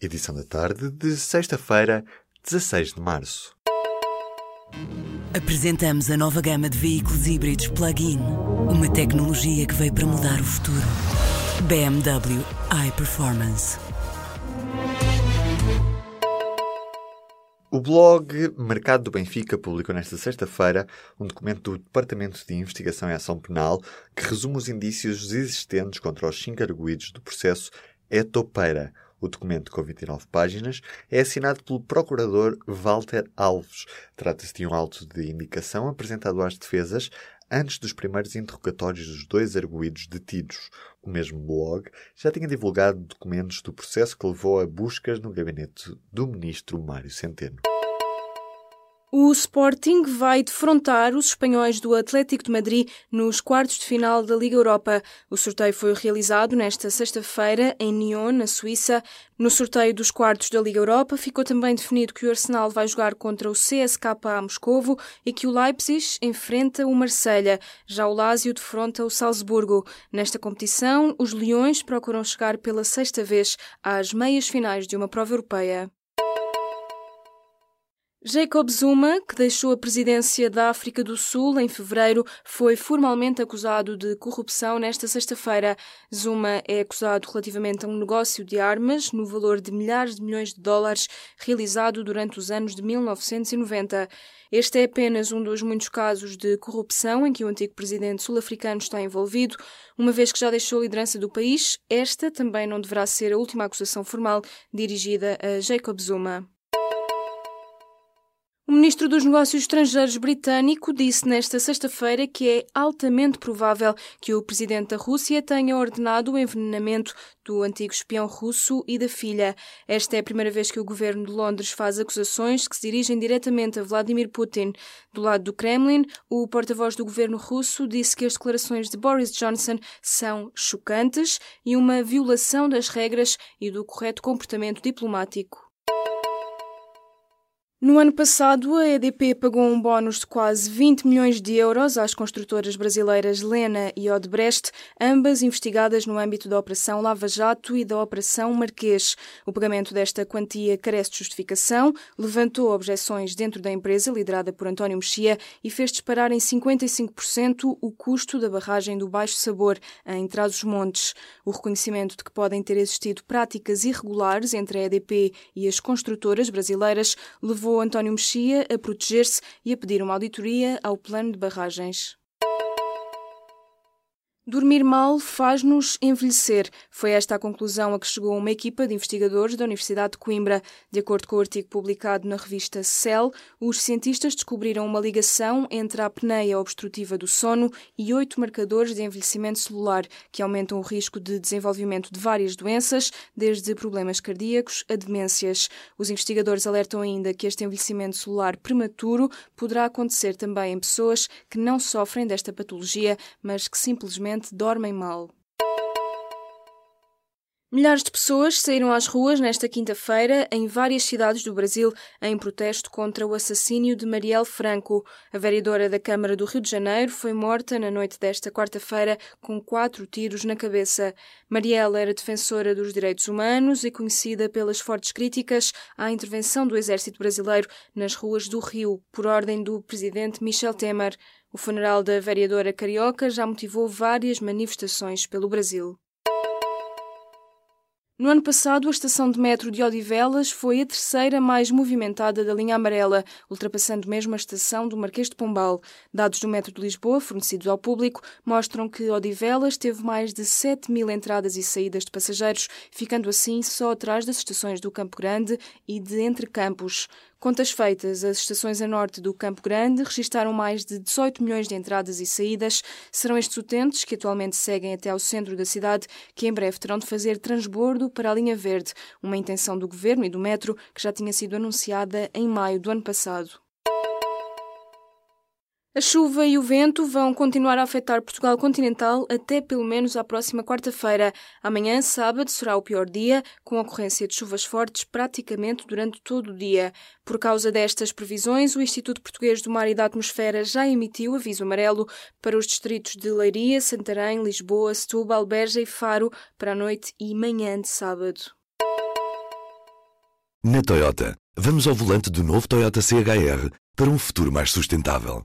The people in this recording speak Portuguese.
edição da tarde de sexta-feira, 16 de março. Apresentamos a nova gama de veículos híbridos plug-in. Uma tecnologia que veio para mudar o futuro. BMW iPerformance. O blog Mercado do Benfica publicou nesta sexta-feira um documento do Departamento de Investigação e Ação Penal que resume os indícios existentes contra os cinco arguídos do processo Etopeira. O documento, com 29 páginas, é assinado pelo procurador Walter Alves. Trata-se de um auto de indicação apresentado às defesas antes dos primeiros interrogatórios dos dois arguídos detidos. O mesmo blog já tinha divulgado documentos do processo que levou a buscas no gabinete do ministro Mário Centeno. O Sporting vai defrontar os espanhóis do Atlético de Madrid nos quartos de final da Liga Europa. O sorteio foi realizado nesta sexta-feira em Nyon, na Suíça. No sorteio dos quartos da Liga Europa ficou também definido que o Arsenal vai jogar contra o CSKA Moscovo e que o Leipzig enfrenta o Marselha. Já o Lazio defronta o Salzburgo. Nesta competição, os Leões procuram chegar pela sexta vez às meias finais de uma prova europeia. Jacob Zuma, que deixou a presidência da África do Sul em fevereiro, foi formalmente acusado de corrupção nesta sexta-feira. Zuma é acusado relativamente a um negócio de armas no valor de milhares de milhões de dólares realizado durante os anos de 1990. Este é apenas um dos muitos casos de corrupção em que o antigo presidente sul-africano está envolvido. Uma vez que já deixou a liderança do país, esta também não deverá ser a última acusação formal dirigida a Jacob Zuma. O ministro dos Negócios Estrangeiros britânico disse nesta sexta-feira que é altamente provável que o presidente da Rússia tenha ordenado o envenenamento do antigo espião russo e da filha. Esta é a primeira vez que o governo de Londres faz acusações que se dirigem diretamente a Vladimir Putin. Do lado do Kremlin, o porta-voz do governo russo disse que as declarações de Boris Johnson são chocantes e uma violação das regras e do correto comportamento diplomático. No ano passado, a EDP pagou um bónus de quase 20 milhões de euros às construtoras brasileiras Lena e Odebrecht, ambas investigadas no âmbito da Operação Lava Jato e da Operação Marquês. O pagamento desta quantia carece de justificação, levantou objeções dentro da empresa liderada por António Mexia e fez disparar em 55% o custo da barragem do Baixo Sabor, em Trás-os-Montes. O reconhecimento de que podem ter existido práticas irregulares entre a EDP e as construtoras brasileiras levou levou António Mexia a proteger-se e a pedir uma auditoria ao plano de barragens. Dormir mal faz-nos envelhecer. Foi esta a conclusão a que chegou uma equipa de investigadores da Universidade de Coimbra. De acordo com o artigo publicado na revista Cell, os cientistas descobriram uma ligação entre a apneia obstrutiva do sono e oito marcadores de envelhecimento celular, que aumentam o risco de desenvolvimento de várias doenças, desde problemas cardíacos a demências. Os investigadores alertam ainda que este envelhecimento celular prematuro poderá acontecer também em pessoas que não sofrem desta patologia, mas que simplesmente dormem mal. Milhares de pessoas saíram às ruas nesta quinta-feira em várias cidades do Brasil em protesto contra o assassínio de Marielle Franco. A vereadora da Câmara do Rio de Janeiro foi morta na noite desta quarta-feira com quatro tiros na cabeça. Marielle era defensora dos direitos humanos e conhecida pelas fortes críticas à intervenção do exército brasileiro nas ruas do Rio, por ordem do presidente Michel Temer. O funeral da vereadora carioca já motivou várias manifestações pelo Brasil. No ano passado, a estação de metro de Odivelas foi a terceira mais movimentada da linha amarela, ultrapassando mesmo a estação do Marquês de Pombal. Dados do metro de Lisboa, fornecidos ao público, mostram que Odivelas teve mais de 7 mil entradas e saídas de passageiros, ficando assim só atrás das estações do Campo Grande e de Entre Campos. Contas feitas, as estações a norte do Campo Grande registaram mais de 18 milhões de entradas e saídas. Serão estes utentes, que atualmente seguem até ao centro da cidade, que em breve terão de fazer transbordo para a linha verde, uma intenção do governo e do metro que já tinha sido anunciada em maio do ano passado. A chuva e o vento vão continuar a afetar Portugal continental até pelo menos à próxima quarta-feira. Amanhã, sábado, será o pior dia, com ocorrência de chuvas fortes praticamente durante todo o dia. Por causa destas previsões, o Instituto Português do Mar e da Atmosfera já emitiu aviso amarelo para os distritos de Leiria, Santarém, Lisboa, Setúbal, Beja e Faro para a noite e manhã de sábado. Na Toyota, vamos ao volante do novo Toyota CHR para um futuro mais sustentável.